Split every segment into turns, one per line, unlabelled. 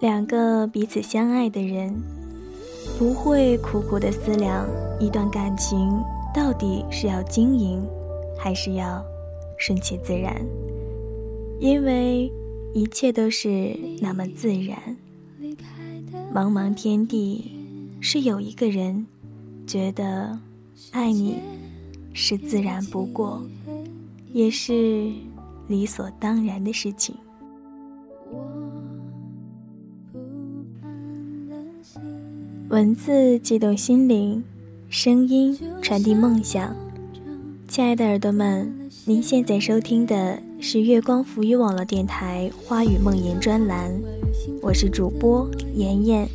两个彼此相爱的人，不会苦苦的思量一段感情到底是要经营，还是要顺其自然，因为一切都是那么自然。茫茫天地，是有一个人觉得爱你是自然不过，也是理所当然的事情。文字激动心灵，声音传递梦想。亲爱的耳朵们，您现在收听的是月光浮语网络电台《花语梦言》专栏，我是主播妍妍，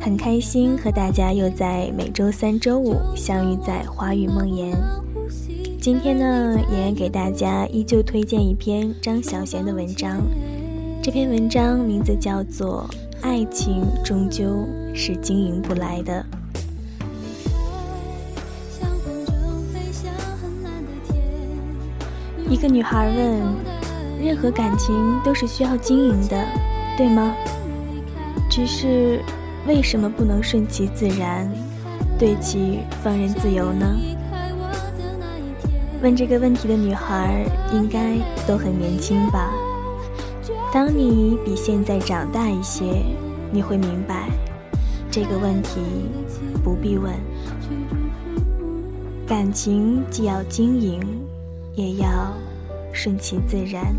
很开心和大家又在每周三、周五相遇在《花语梦言》。今天呢，妍妍给大家依旧推荐一篇张小娴的文章，这篇文章名字叫做。爱情终究是经营不来的。一个女孩问：“任何感情都是需要经营的，对吗？只是为什么不能顺其自然，对其放任自由呢？”问这个问题的女孩应该都很年轻吧。当你比现在长大一些，你会明白，这个问题不必问。感情既要经营，也要顺其自然，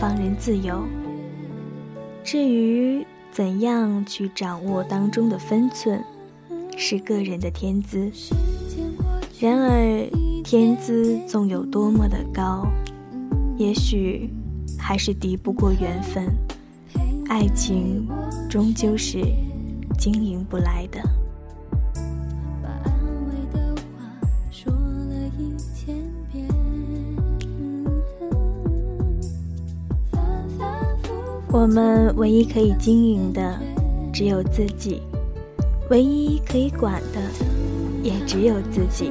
放任自由。至于怎样去掌握当中的分寸，是个人的天资。然而，天资纵有多么的高，也许。还是敌不过缘分，爱情终究是经营不来的。我们唯一可以经营的只有自己，唯一可以管的也只有自己。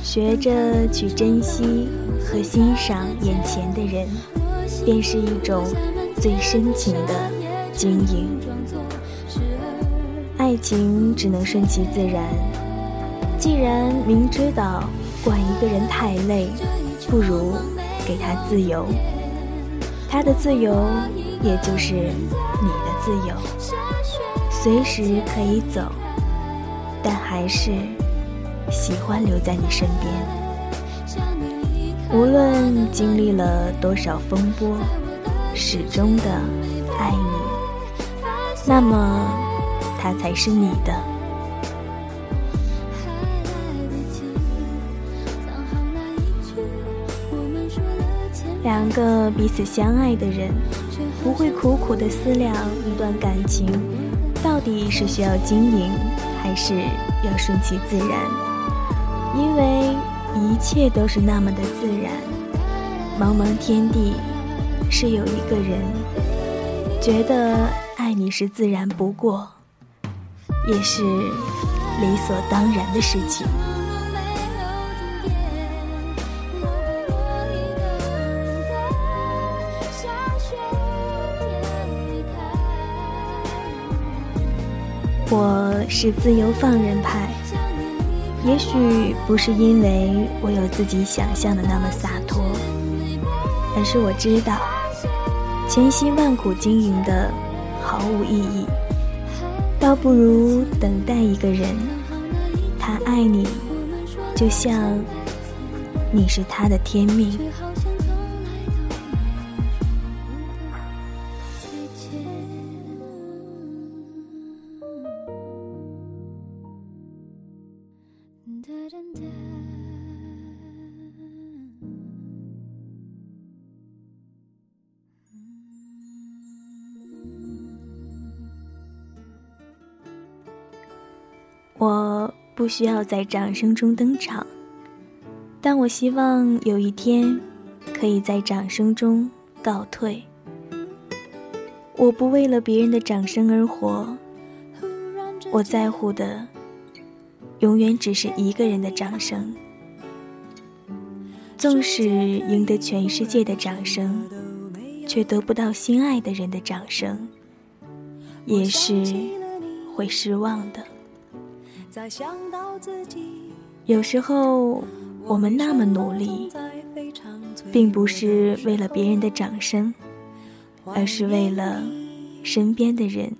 学着去珍惜和欣赏眼前的人。便是一种最深情的经营。爱情只能顺其自然。既然明知道管一个人太累，不如给他自由。他的自由，也就是你的自由，随时可以走，但还是喜欢留在你身边。无论经历了多少风波，始终的爱你，那么他才是你的。两个彼此相爱的人，不会苦苦的思量一段感情到底是需要经营，还是要顺其自然，因为。一切都是那么的自然，茫茫天地，是有一个人觉得爱你是自然不过，也是理所当然的事情。我是自由放任派。也许不是因为我有自己想象的那么洒脱，而是我知道，千辛万苦经营的毫无意义，倒不如等待一个人，他爱你，就像你是他的天命。我不需要在掌声中登场，但我希望有一天可以在掌声中告退。我不为了别人的掌声而活，我在乎的永远只是一个人的掌声。纵使赢得全世界的掌声，却得不到心爱的人的掌声，也是会失望的。有时候我们那么努力，并不是为了别人的掌声，而是为了身边的人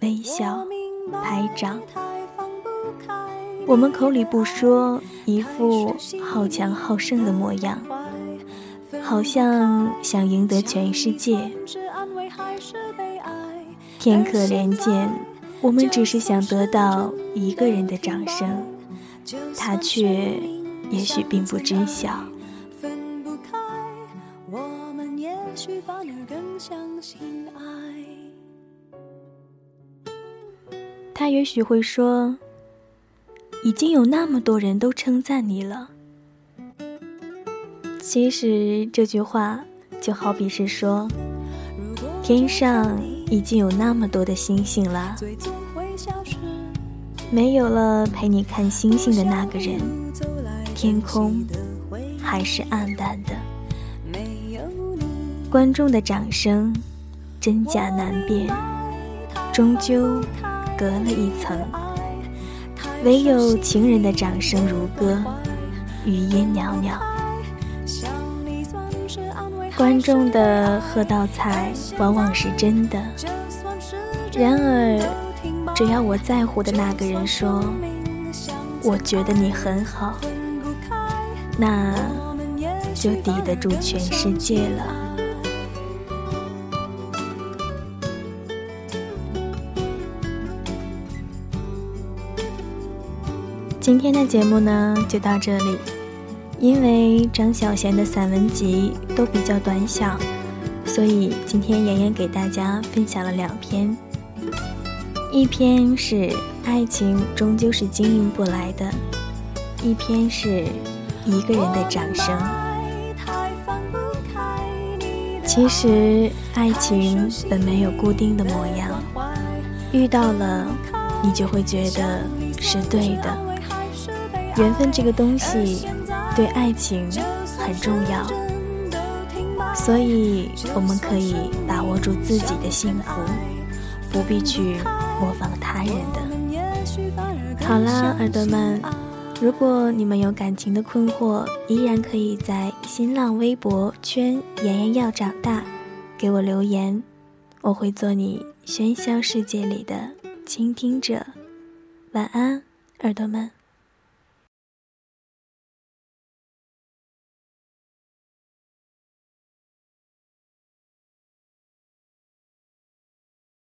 微笑、拍掌。我们口里不说，一副好强好胜的模样，好像想赢得全世界。天可怜见，我们只是想得到一个人的掌声，他却也许并不知晓。他也许会说。已经有那么多人都称赞你了。其实这句话就好比是说，天上已经有那么多的星星了，没有了陪你看星星的那个人，天空还是暗淡的。观众的掌声真假难辨，终究隔了一层。唯有情人的掌声如歌，余音袅袅。观众的喝倒彩往往是真的，然而，只要我在乎的那个人说“我觉得你很好”，那就抵得住全世界了。今天的节目呢就到这里，因为张小娴的散文集都比较短小，所以今天妍妍给大家分享了两篇。一篇是爱情终究是经营不来的，一篇是一个人的掌声。其实爱情本没有固定的模样，遇到了你就会觉得是对的。缘分这个东西，对爱情很重要，所以我们可以把握住自己的幸福，不必去模仿他人的。好啦，耳朵们，如果你们有感情的困惑，依然可以在新浪微博圈“妍妍要长大”给我留言，我会做你喧嚣世界里的倾听者。晚安，耳朵们。